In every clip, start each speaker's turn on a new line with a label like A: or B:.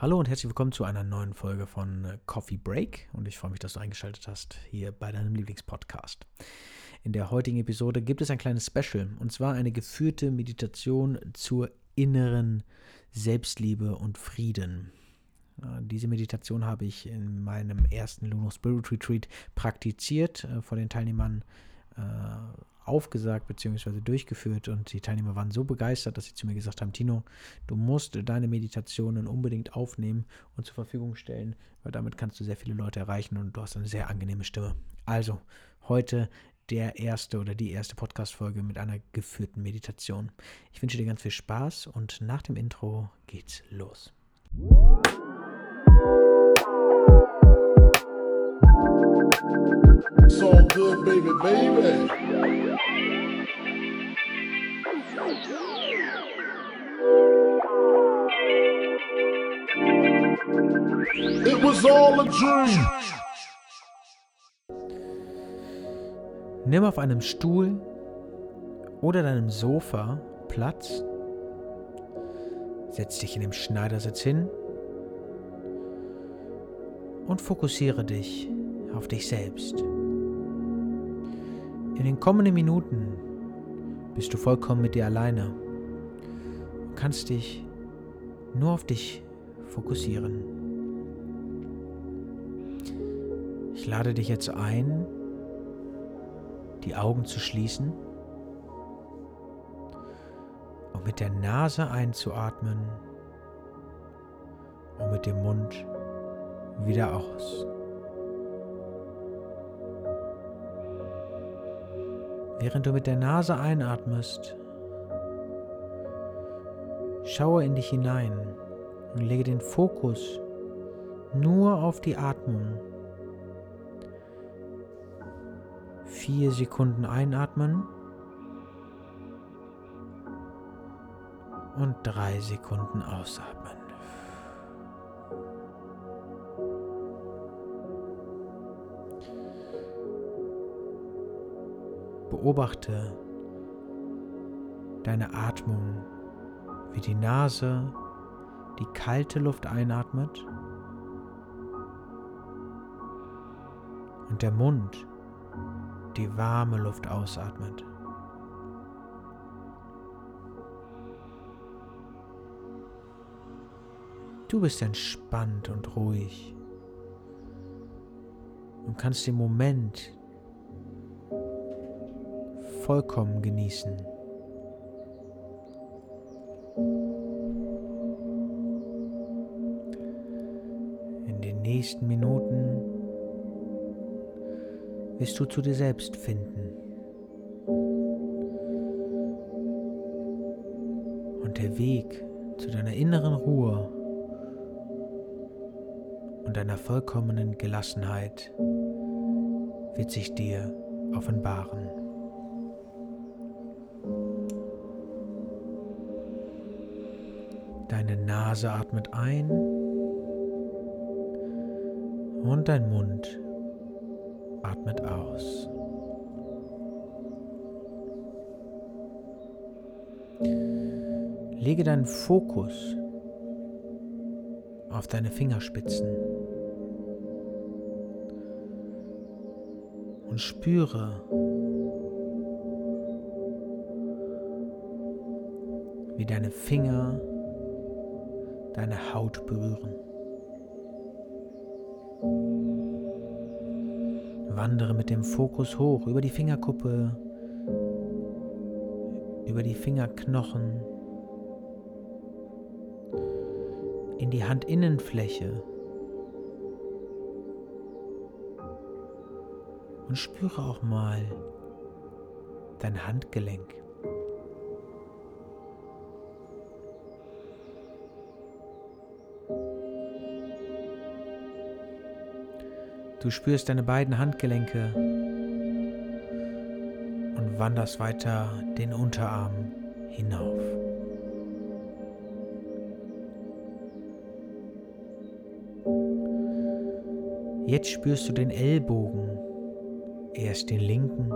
A: Hallo und herzlich willkommen zu einer neuen Folge von äh, Coffee Break und ich freue mich, dass du eingeschaltet hast hier bei deinem Lieblingspodcast. In der heutigen Episode gibt es ein kleines Special und zwar eine geführte Meditation zur inneren Selbstliebe und Frieden. Diese Meditation habe ich in meinem ersten Luno Spirit Retreat praktiziert, äh, vor den Teilnehmern äh, aufgesagt bzw. durchgeführt und die Teilnehmer waren so begeistert, dass sie zu mir gesagt haben, Tino, du musst deine Meditationen unbedingt aufnehmen und zur Verfügung stellen, weil damit kannst du sehr viele Leute erreichen und du hast eine sehr angenehme Stimme. Also, heute der erste oder die erste Podcast-Folge mit einer geführten Meditation. Ich wünsche dir ganz viel Spaß und nach dem Intro geht's los. So good, baby, baby. It was all a dream. Nimm auf einem Stuhl oder deinem Sofa Platz. Setz dich in dem Schneidersitz hin und fokussiere dich auf dich selbst. In den kommenden Minuten bist du vollkommen mit dir alleine und kannst dich nur auf dich fokussieren. Ich lade dich jetzt ein, die Augen zu schließen und mit der Nase einzuatmen und mit dem Mund wieder aus. Während du mit der Nase einatmest, schaue in dich hinein und lege den Fokus nur auf die Atmung. Vier Sekunden einatmen und drei Sekunden ausatmen. Beobachte deine Atmung, wie die Nase die kalte Luft einatmet und der Mund die warme Luft ausatmet. Du bist entspannt und ruhig und kannst den Moment vollkommen genießen. In den nächsten Minuten wirst du zu dir selbst finden. Und der Weg zu deiner inneren Ruhe und deiner vollkommenen Gelassenheit wird sich dir offenbaren. Deine Nase atmet ein und dein Mund atmet aus. Lege deinen Fokus auf deine Fingerspitzen und spüre, wie deine Finger deine Haut berühren. Wandere mit dem Fokus hoch über die Fingerkuppe, über die Fingerknochen, in die Handinnenfläche und spüre auch mal dein Handgelenk. Du spürst deine beiden Handgelenke und wanderst weiter den Unterarm hinauf. Jetzt spürst du den Ellbogen, erst den linken,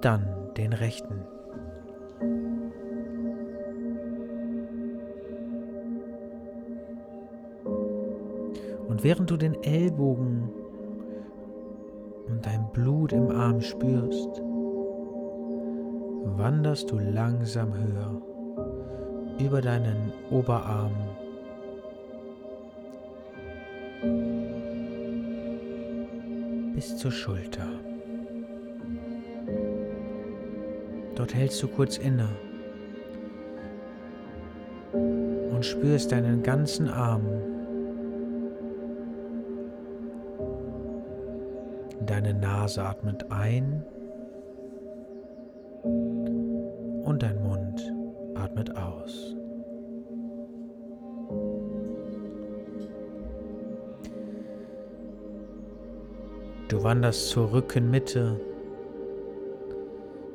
A: dann den rechten. Und während du den Ellbogen und dein Blut im Arm spürst, wanderst du langsam höher über deinen Oberarm bis zur Schulter. Dort hältst du kurz inne und spürst deinen ganzen Arm. Deine Nase atmet ein und dein Mund atmet aus. Du wanderst zur Rückenmitte.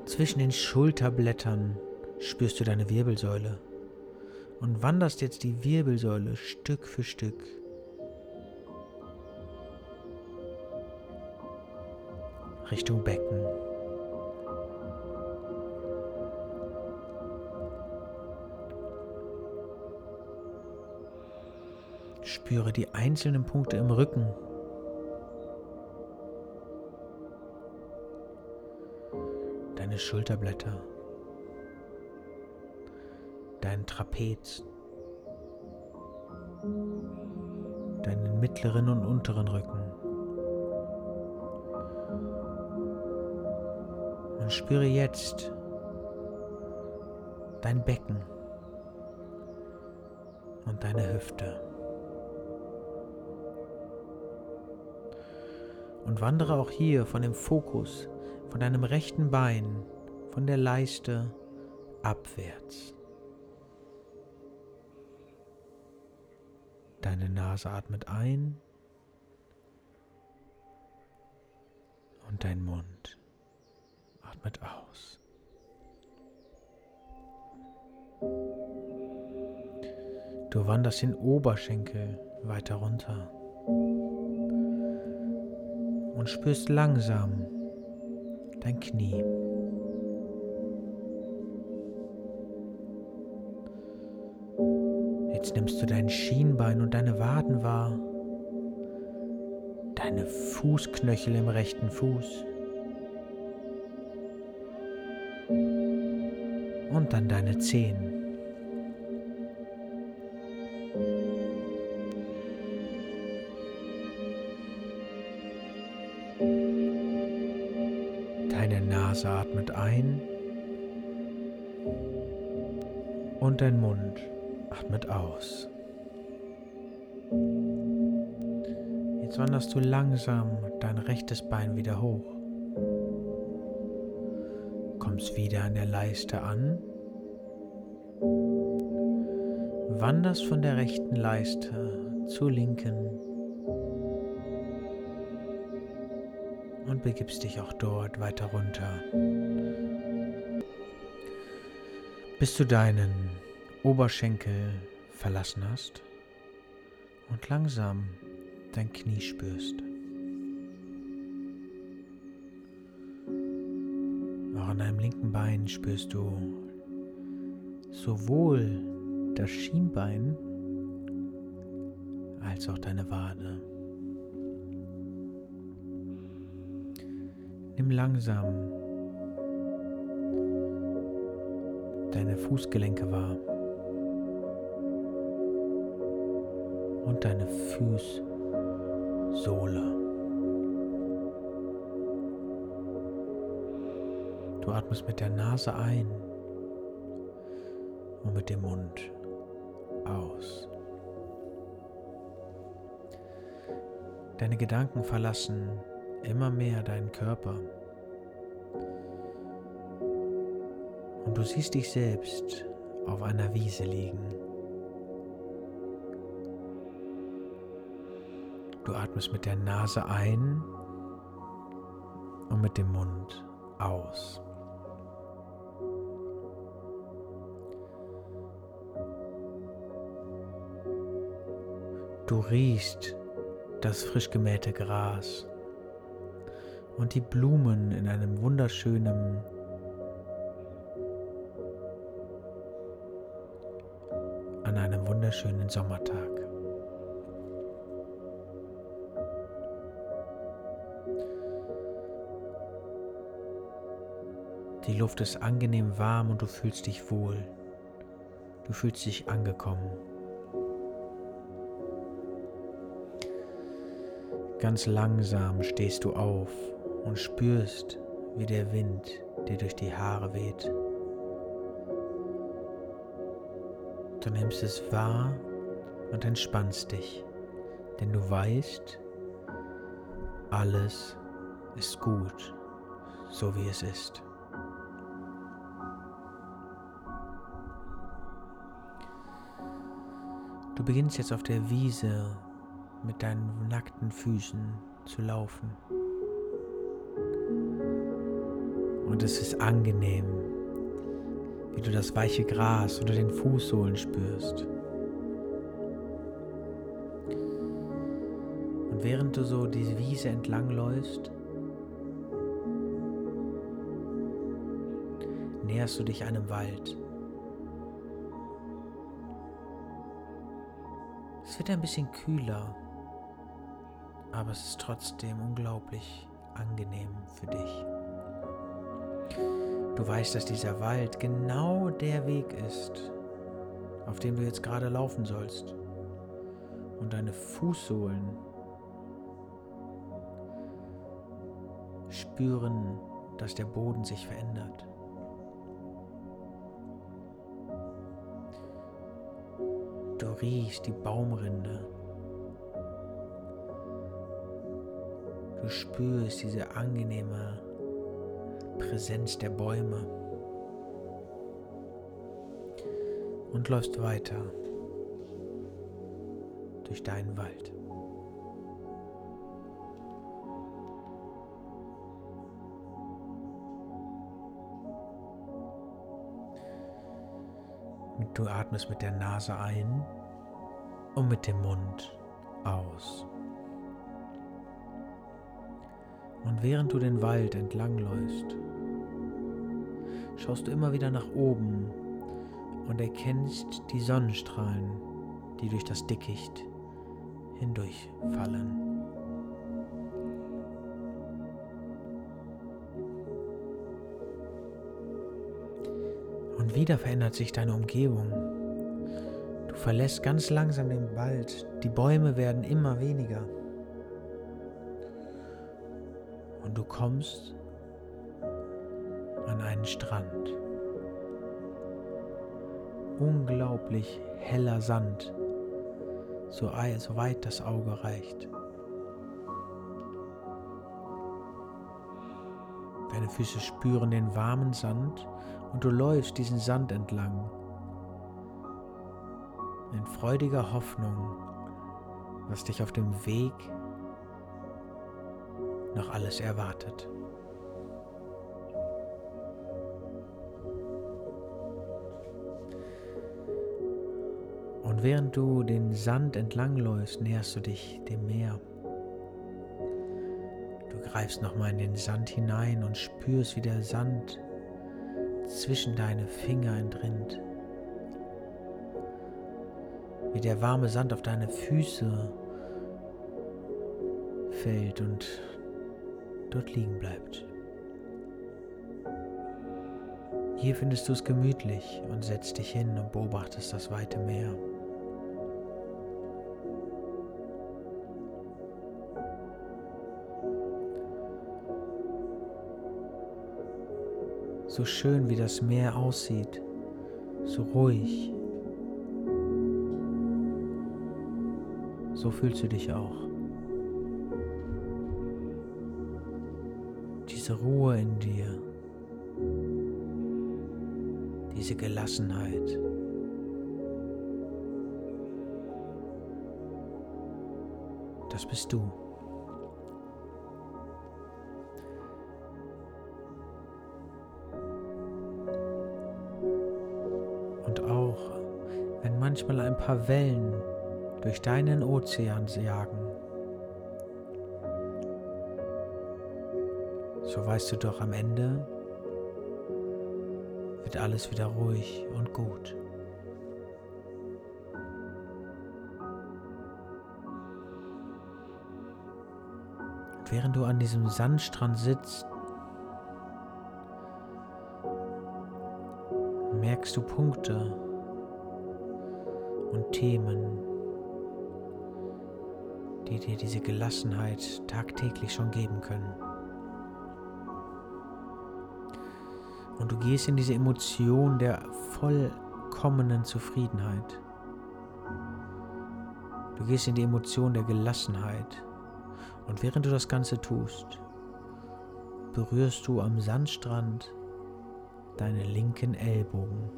A: Zwischen den Schulterblättern spürst du deine Wirbelsäule und wanderst jetzt die Wirbelsäule Stück für Stück. Richtung Becken. Spüre die einzelnen Punkte im Rücken. Deine Schulterblätter dein Trapez, deinen mittleren und unteren Rücken. Und spüre jetzt dein Becken und deine Hüfte. Und wandere auch hier von dem Fokus, von deinem rechten Bein, von der Leiste abwärts. Deine Nase atmet ein und dein Mund atmet aus. Du wanderst den Oberschenkel weiter runter und spürst langsam dein Knie. Jetzt nimmst du dein Schienbein und deine Waden wahr, deine Fußknöchel im rechten Fuß und dann deine Zehen. Deine Nase atmet ein und dein Mund atmet aus. Jetzt wanderst du langsam dein rechtes Bein wieder hoch. Wieder an der Leiste an. Wanderst von der rechten Leiste zur linken und begibst dich auch dort weiter runter, bis du deinen Oberschenkel verlassen hast und langsam dein Knie spürst. An deinem linken Bein spürst du sowohl das Schienbein als auch deine Wade. Nimm langsam deine Fußgelenke wahr. und deine Fußsohle. Du atmest mit der Nase ein und mit dem Mund aus. Deine Gedanken verlassen immer mehr deinen Körper. Und du siehst dich selbst auf einer Wiese liegen. Du atmest mit der Nase ein und mit dem Mund aus. Du riechst das frisch gemähte Gras und die Blumen in einem wunderschönen an einem wunderschönen Sommertag. Die Luft ist angenehm warm und du fühlst dich wohl. Du fühlst dich angekommen. Ganz langsam stehst du auf und spürst, wie der Wind dir durch die Haare weht. Du nimmst es wahr und entspannst dich, denn du weißt, alles ist gut, so wie es ist. Du beginnst jetzt auf der Wiese mit deinen nackten Füßen zu laufen. Und es ist angenehm, wie du das weiche Gras unter den Fußsohlen spürst. Und während du so diese Wiese entlang läufst, näherst du dich einem Wald. Es wird ein bisschen kühler, aber es ist trotzdem unglaublich angenehm für dich. Du weißt, dass dieser Wald genau der Weg ist, auf dem du jetzt gerade laufen sollst. Und deine Fußsohlen spüren, dass der Boden sich verändert. Du riechst die Baumrinde. Du spürst diese angenehme Präsenz der Bäume und läufst weiter durch deinen Wald. Du atmest mit der Nase ein und mit dem Mund aus. Und während du den Wald entlangläufst, schaust du immer wieder nach oben und erkennst die Sonnenstrahlen, die durch das Dickicht hindurchfallen. Und wieder verändert sich deine Umgebung. Du verlässt ganz langsam den Wald. Die Bäume werden immer weniger. Und du kommst an einen Strand. Unglaublich heller Sand, so, weit das Auge reicht. Deine Füße spüren den warmen Sand und du läufst diesen Sand entlang. In freudiger Hoffnung, was dich auf dem Weg noch alles erwartet. Und während du den Sand entlangläufst, näherst du dich dem Meer. Du greifst nochmal in den Sand hinein und spürst, wie der Sand zwischen deine Finger entrinnt. Wie der warme Sand auf deine Füße fällt und dort liegen bleibt. Hier findest du es gemütlich und setzt dich hin und beobachtest das weite Meer. so schön wie das Meer aussieht, so ruhig. So fühlst du dich auch. Diese Ruhe in dir, diese Gelassenheit. Das bist du. manchmal ein paar Wellen durch deinen Ozean jagen. Weißt du doch am Ende wird alles wieder ruhig und gut. Während du an diesem Sandstrand sitzt, entdeckst du Punkte und Themen, die dir diese Gelassenheit tagtäglich schon geben können. Und du gehst in diese Emotion der vollkommenen Zufriedenheit. Du gehst in die Emotion der Gelassenheit. Und während du das Ganze tust, berührst du am Sandstrand deine linken Ellbogen.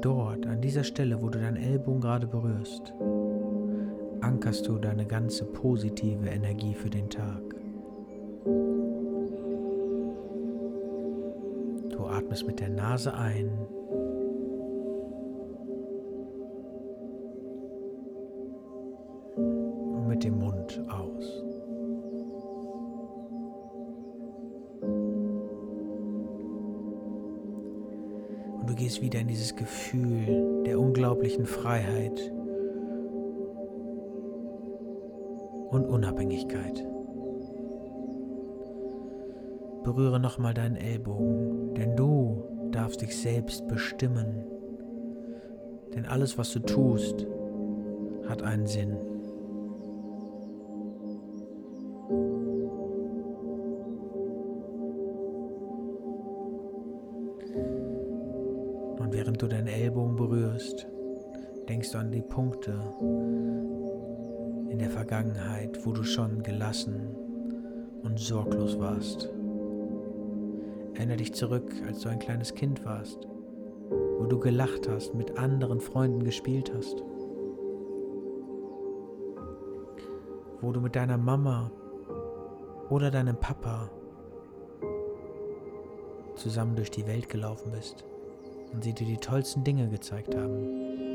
A: Dort, an dieser Stelle, wo du deinen Ellbogen gerade berührst, ankerst du deine ganze positive Energie für den Tag. Du atmest mit der Nase ein und mit dem Mund aus. Und du gehst wieder in dieses Gefühl der unglaublichen Freiheit und Unabhängigkeit. Berühre nochmal deinen Ellbogen, denn du darfst dich selbst bestimmen. Denn alles, was du tust, hat einen Sinn. Und während du deinen Ellbogen berührst, denkst du an die Punkte, in der Vergangenheit, wo du schon gelassen und sorglos warst. Erinnere dich zurück, als du ein kleines Kind warst, wo du gelacht hast, mit anderen Freunden gespielt hast, wo du mit deiner Mama oder deinem Papa zusammen durch die Welt gelaufen bist und sie dir die tollsten Dinge gezeigt haben.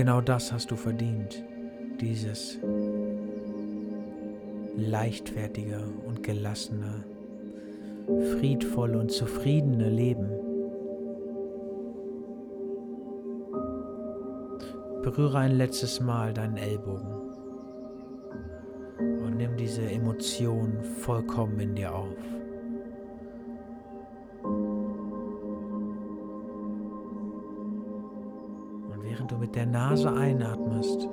A: Genau das hast du verdient, dieses leichtfertige und gelassene, friedvolle und zufriedene Leben. Berühre ein letztes Mal deinen Ellbogen und nimm diese Emotion vollkommen in dir auf. Mit der Nase einatmest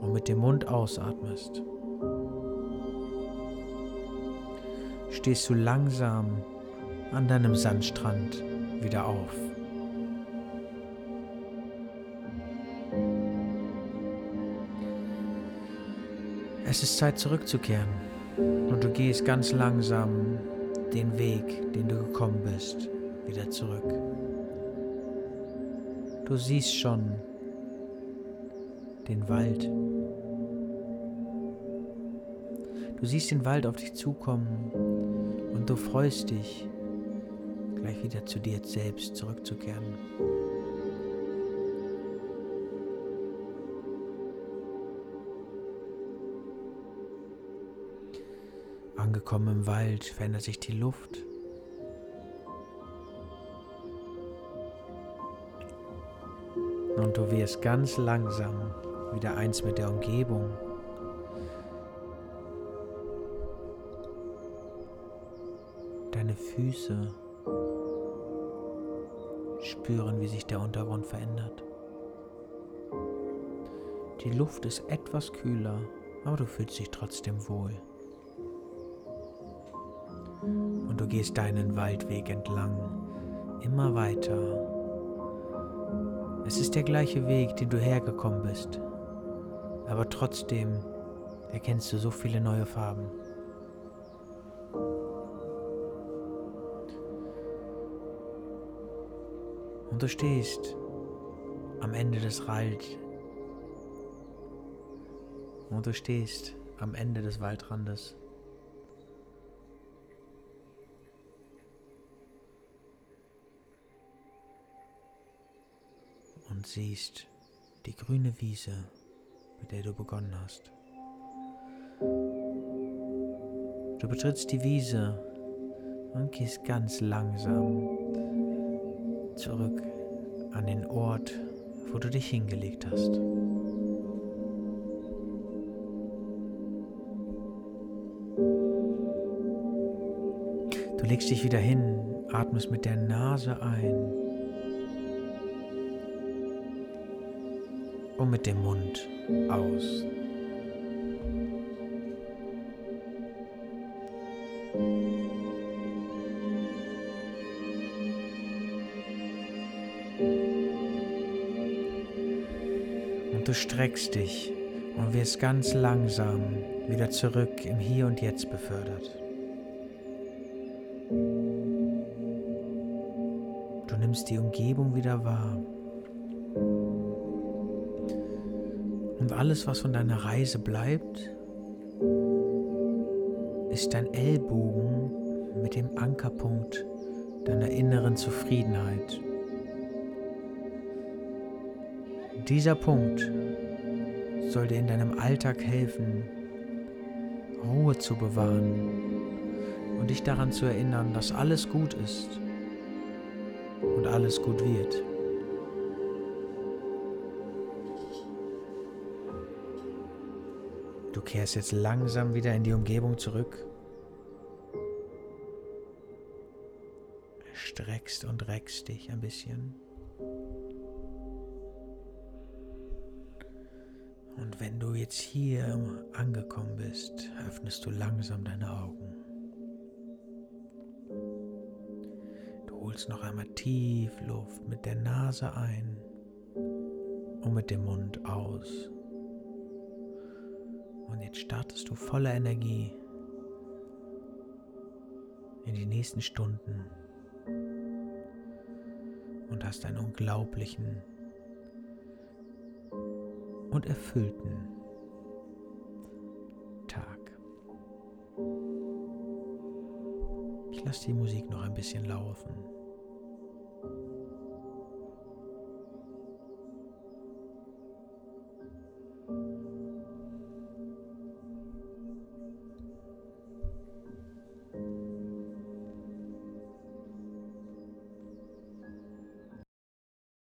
A: und mit dem Mund ausatmest, stehst du langsam an deinem Sandstrand wieder auf. Es ist Zeit zurückzukehren und du gehst ganz langsam den Weg, den du gekommen bist, wieder zurück. Du siehst schon den Wald. Du siehst den Wald auf dich zukommen und du freust dich, gleich wieder zu dir selbst zurückzukehren. Angekommen im Wald verändert sich die Luft. Du wirst ganz langsam wieder eins mit der Umgebung. Deine Füße spüren, wie sich der Untergrund verändert. Die Luft ist etwas kühler, aber du fühlst dich trotzdem wohl. Und du gehst deinen Waldweg entlang, immer weiter es ist der gleiche Weg, den du hergekommen bist, aber trotzdem erkennst du so viele neue Farben. Und du stehst am Ende des Wald. Und du stehst am Ende des Waldrandes. Und siehst die grüne Wiese, mit der du begonnen hast. Du betrittst die Wiese und gehst ganz langsam zurück an den Ort, wo du dich hingelegt hast. Du legst dich wieder hin, atmest mit der Nase ein und mit dem Mund aus. Und du streckst dich und wirst ganz langsam wieder zurück im Hier und Jetzt befördert. Du nimmst die Umgebung wieder wahr. Alles, was von deiner Reise bleibt, ist dein Ellbogen mit dem Ankerpunkt deiner inneren Zufriedenheit. Dieser Punkt soll dir in deinem Alltag helfen, Ruhe zu bewahren und dich daran zu erinnern, dass alles gut ist und alles gut wird. Kehrst jetzt langsam wieder in die Umgebung zurück. Streckst und reckst dich ein bisschen. Und wenn du jetzt hier angekommen bist, öffnest du langsam deine Augen. Du holst noch einmal tief Luft mit der Nase ein und mit dem Mund aus. Und jetzt startest du voller Energie in die nächsten Stunden und hast einen unglaublichen und erfüllten Tag. Ich lasse die Musik noch ein bisschen laufen.